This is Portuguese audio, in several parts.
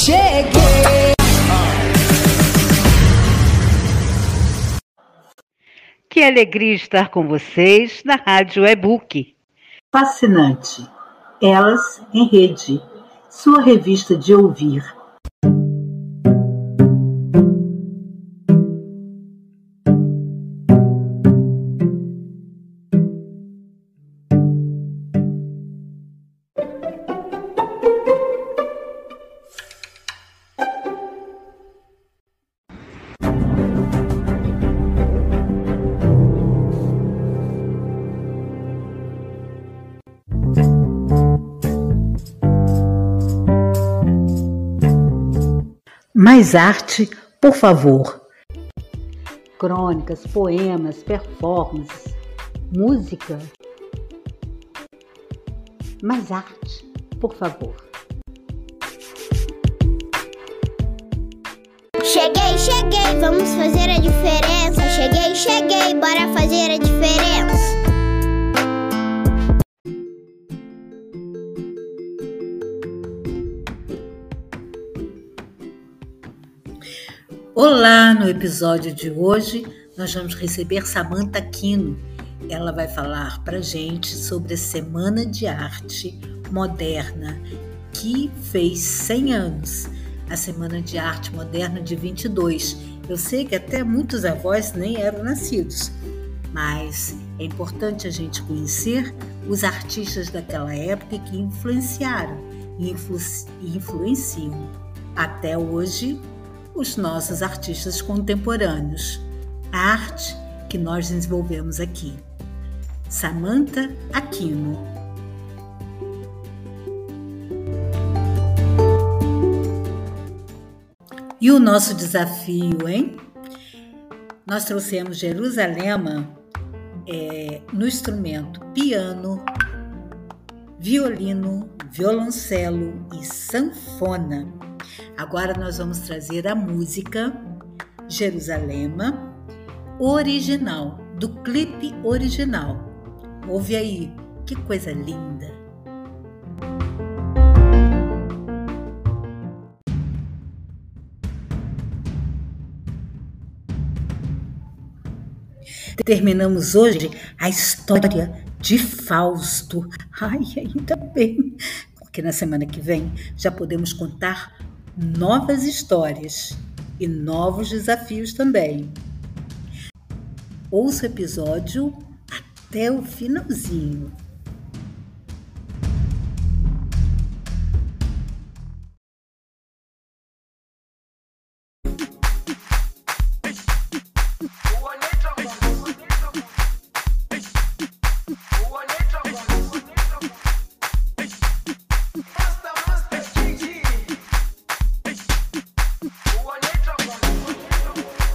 Cheguei! Que alegria estar com vocês na Rádio E-Book. Fascinante. Elas em Rede, sua revista de ouvir. Mais arte, por favor. Crônicas, poemas, performances, música. Mais arte, por favor. Cheguei, cheguei, vamos fazer a diferença. Cheguei, cheguei, bora fazer a diferença. Olá, no episódio de hoje nós vamos receber Samantha Aquino. Ela vai falar para gente sobre a Semana de Arte Moderna, que fez 100 anos. A Semana de Arte Moderna de 22. Eu sei que até muitos avós nem eram nascidos, mas é importante a gente conhecer os artistas daquela época que influenciaram e influ influenciam até hoje os nossos artistas contemporâneos, a arte que nós desenvolvemos aqui. Samantha Aquino. E o nosso desafio, hein? Nós trouxemos Jerusalema é, no instrumento piano, violino, violoncelo e sanfona. Agora nós vamos trazer a música Jerusalema original, do clipe original. Ouve aí, que coisa linda! Terminamos hoje a história de Fausto. Ai, ainda bem, porque na semana que vem já podemos contar novas histórias e novos desafios também. Ouça o episódio até o finalzinho.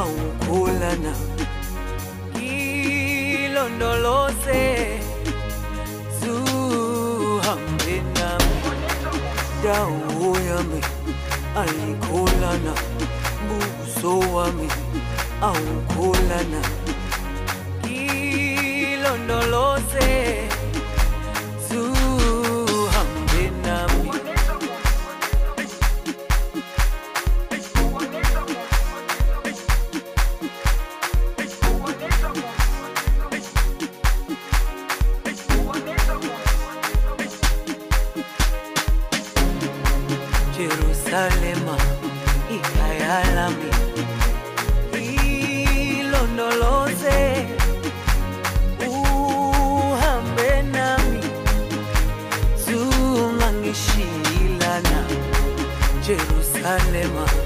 awukhulana ilondoloze zuhambe nami ndawo yami ayikhulana buso wami awukhulana ilondoloze Jerusalema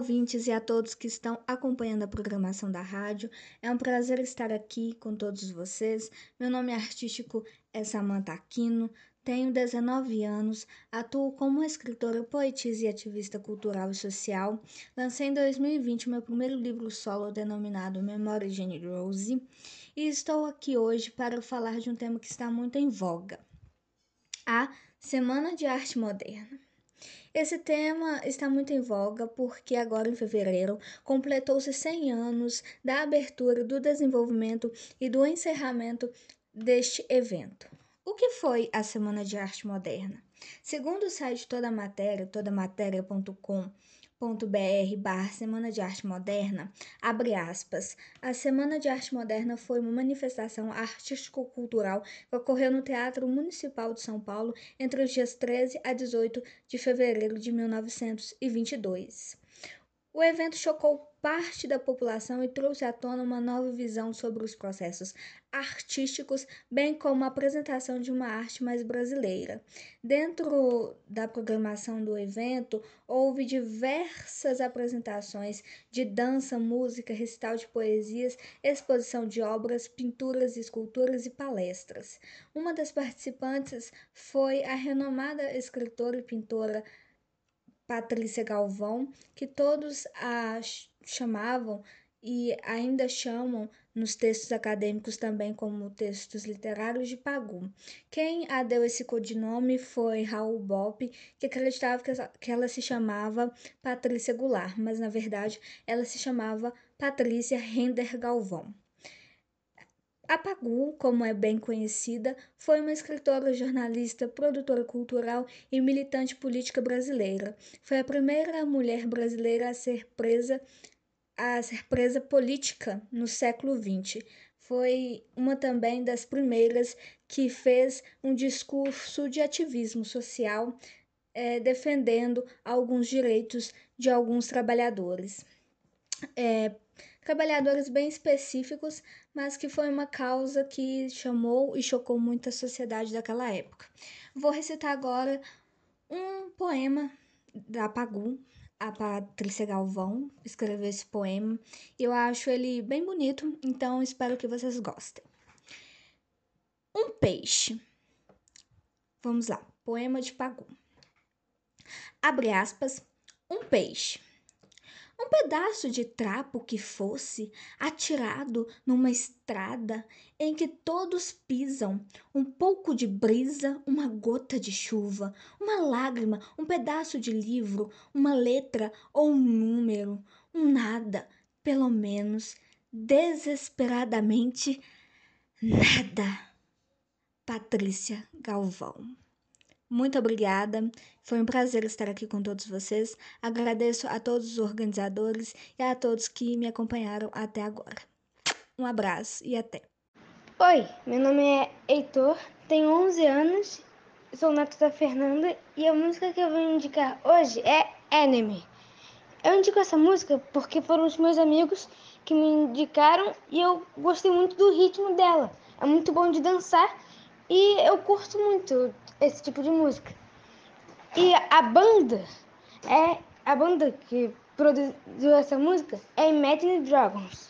ouvintes e a todos que estão acompanhando a programação da rádio. É um prazer estar aqui com todos vocês. Meu nome artístico é Samantha Aquino, tenho 19 anos, atuo como escritora, poetisa e ativista cultural e social. Lancei em 2020 meu primeiro livro solo denominado Memória de Jane Rose e estou aqui hoje para falar de um tema que está muito em voga: a Semana de Arte Moderna. Esse tema está muito em voga porque agora em fevereiro completou-se 100 anos da abertura, do desenvolvimento e do encerramento deste evento. O que foi a Semana de Arte Moderna? Segundo o site Toda Matéria, todamatéria.com.br barra Semana de Arte Moderna, abre aspas, a Semana de Arte Moderna foi uma manifestação artístico-cultural que ocorreu no Teatro Municipal de São Paulo entre os dias 13 a 18 de fevereiro de 1922. O evento chocou parte da população e trouxe à tona uma nova visão sobre os processos artísticos, bem como a apresentação de uma arte mais brasileira. Dentro da programação do evento, houve diversas apresentações de dança, música, recital de poesias, exposição de obras, pinturas, esculturas e palestras. Uma das participantes foi a renomada escritora e pintora Patrícia Galvão, que todos a chamavam e ainda chamam nos textos acadêmicos também como textos literários de Pagu. Quem a deu esse codinome foi Raul Bopp, que acreditava que ela se chamava Patrícia Goulart, mas na verdade ela se chamava Patrícia Render Galvão. A Pagu, como é bem conhecida, foi uma escritora, jornalista, produtora cultural e militante política brasileira. Foi a primeira mulher brasileira a ser presa a ser presa política no século XX. Foi uma também das primeiras que fez um discurso de ativismo social, eh, defendendo alguns direitos de alguns trabalhadores. É, trabalhadores bem específicos, mas que foi uma causa que chamou e chocou muito a sociedade daquela época. Vou recitar agora um poema da Pagu, a Patrícia Galvão escreveu esse poema. Eu acho ele bem bonito, então espero que vocês gostem. Um peixe. Vamos lá, poema de Pagu. Abre aspas. um peixe. Um pedaço de trapo que fosse atirado numa estrada em que todos pisam, um pouco de brisa, uma gota de chuva, uma lágrima, um pedaço de livro, uma letra ou um número, um nada, pelo menos, desesperadamente nada. Patrícia Galvão. Muito obrigada. Foi um prazer estar aqui com todos vocês. Agradeço a todos os organizadores e a todos que me acompanharam até agora. Um abraço e até. Oi, meu nome é Heitor, tenho 11 anos, sou neto da Fernanda e a música que eu vou indicar hoje é Enemy. Eu indico essa música porque foram os meus amigos que me indicaram e eu gostei muito do ritmo dela. É muito bom de dançar e eu curto muito esse tipo de música. E a banda é a banda que produziu essa música é Imagine Dragons.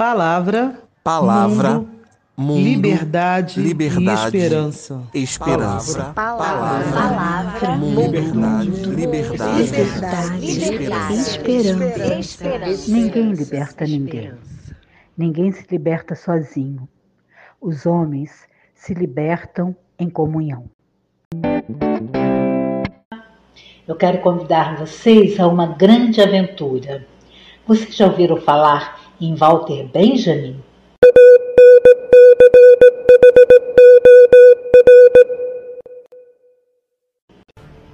Palavra, Palavra, mundo, mundo, liberdade, liberdade, e esperança. esperança. Palavra, palavra, mundo, liberdade, liberdade, liberdade, esperança. Ninguém liberta ninguém. Ninguém se liberta sozinho. Os homens se libertam em comunhão. Eu quero convidar vocês a uma grande aventura. Vocês já ouviram falar em Walter Benjamin?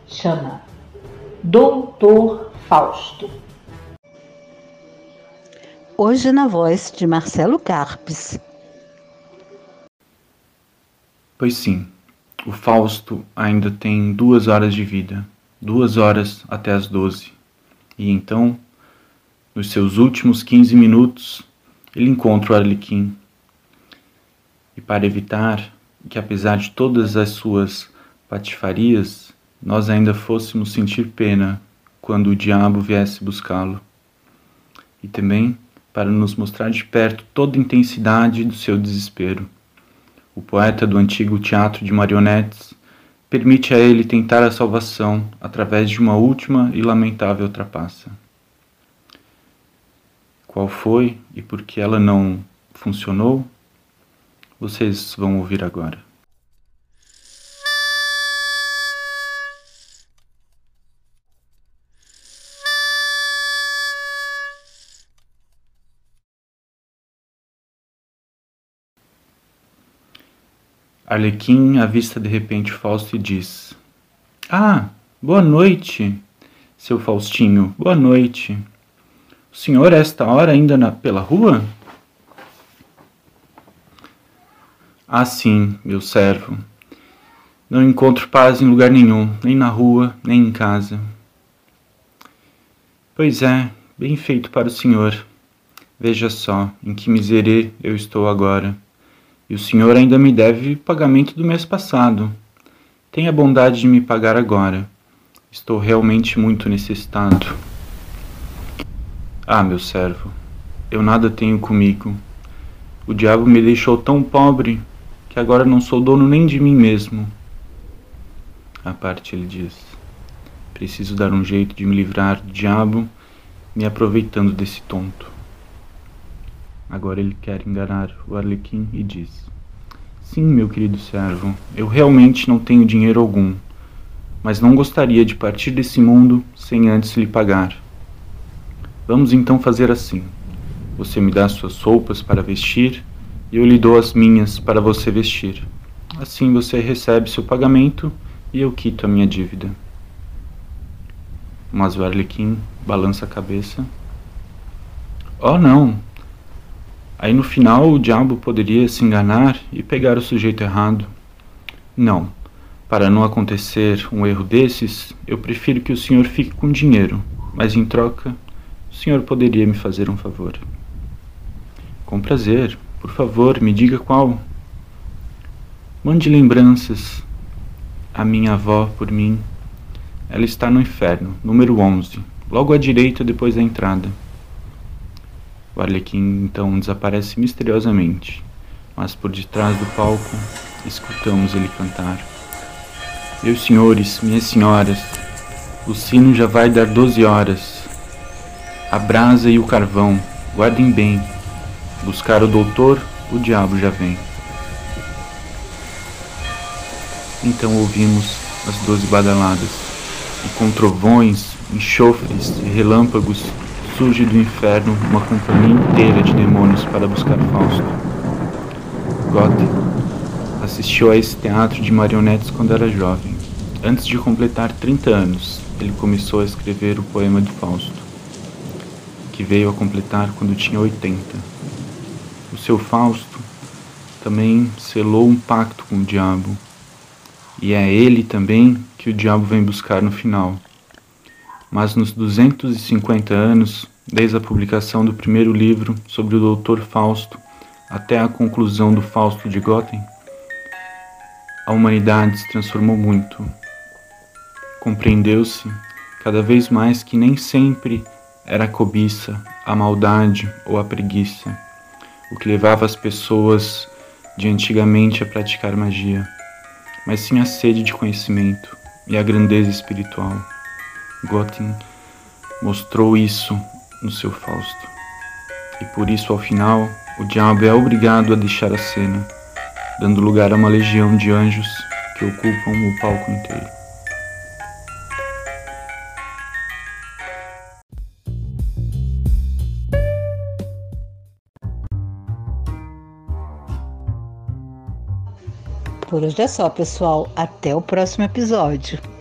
Chama Doutor Fausto. Hoje na voz de Marcelo Carpes. Pois sim, o Fausto ainda tem duas horas de vida, duas horas até as doze. E então, nos seus últimos quinze minutos, ele encontra o Arlequim. E para evitar que, apesar de todas as suas patifarias, nós ainda fôssemos sentir pena quando o diabo viesse buscá-lo. E também para nos mostrar de perto toda a intensidade do seu desespero o poeta do antigo teatro de marionetes, permite a ele tentar a salvação através de uma última e lamentável trapaça. Qual foi e por que ela não funcionou? Vocês vão ouvir agora. Arlequim avista de repente Fausto e diz: Ah, boa noite, seu Faustinho, boa noite. O senhor, esta hora, ainda na, pela rua? Ah, sim, meu servo. Não encontro paz em lugar nenhum, nem na rua, nem em casa. Pois é, bem feito para o senhor. Veja só em que miserê eu estou agora. E o senhor ainda me deve pagamento do mês passado. Tenha bondade de me pagar agora. Estou realmente muito necessitado. Ah, meu servo, eu nada tenho comigo. O diabo me deixou tão pobre que agora não sou dono nem de mim mesmo. À parte, ele diz: Preciso dar um jeito de me livrar do diabo, me aproveitando desse tonto. Agora ele quer enganar o Arlequim e diz: Sim, meu querido servo, eu realmente não tenho dinheiro algum, mas não gostaria de partir desse mundo sem antes lhe pagar. Vamos então fazer assim: você me dá suas roupas para vestir e eu lhe dou as minhas para você vestir. Assim você recebe seu pagamento e eu quito a minha dívida. Mas o Arlequim balança a cabeça. Oh, não! Aí no final o diabo poderia se enganar e pegar o sujeito errado. Não. Para não acontecer um erro desses, eu prefiro que o senhor fique com dinheiro, mas em troca, o senhor poderia me fazer um favor. Com prazer. Por favor, me diga qual. Mande lembranças à minha avó por mim. Ela está no inferno, número 11, logo à direita depois da entrada. O Arlequim então desaparece misteriosamente, mas por detrás do palco escutamos ele cantar. Meus senhores, minhas senhoras, o sino já vai dar doze horas. A brasa e o carvão, guardem bem. Buscar o doutor, o diabo já vem. Então ouvimos as doze badaladas, e com trovões, enxofres e relâmpagos surge do inferno uma companhia inteira de demônios para buscar Fausto. Goethe assistiu a esse teatro de marionetes quando era jovem. Antes de completar 30 anos, ele começou a escrever o poema de Fausto, que veio a completar quando tinha 80. O seu Fausto também selou um pacto com o diabo, e é ele também que o diabo vem buscar no final mas nos 250 anos, desde a publicação do primeiro livro sobre o Doutor Fausto até a conclusão do Fausto de Goethe, a humanidade se transformou muito. Compreendeu-se cada vez mais que nem sempre era a cobiça, a maldade ou a preguiça o que levava as pessoas de antigamente a praticar magia, mas sim a sede de conhecimento e a grandeza espiritual. Gotin mostrou isso no seu Fausto. E por isso, ao final, o diabo é obrigado a deixar a cena, dando lugar a uma legião de anjos que ocupam o palco inteiro. Por hoje é só, pessoal. Até o próximo episódio.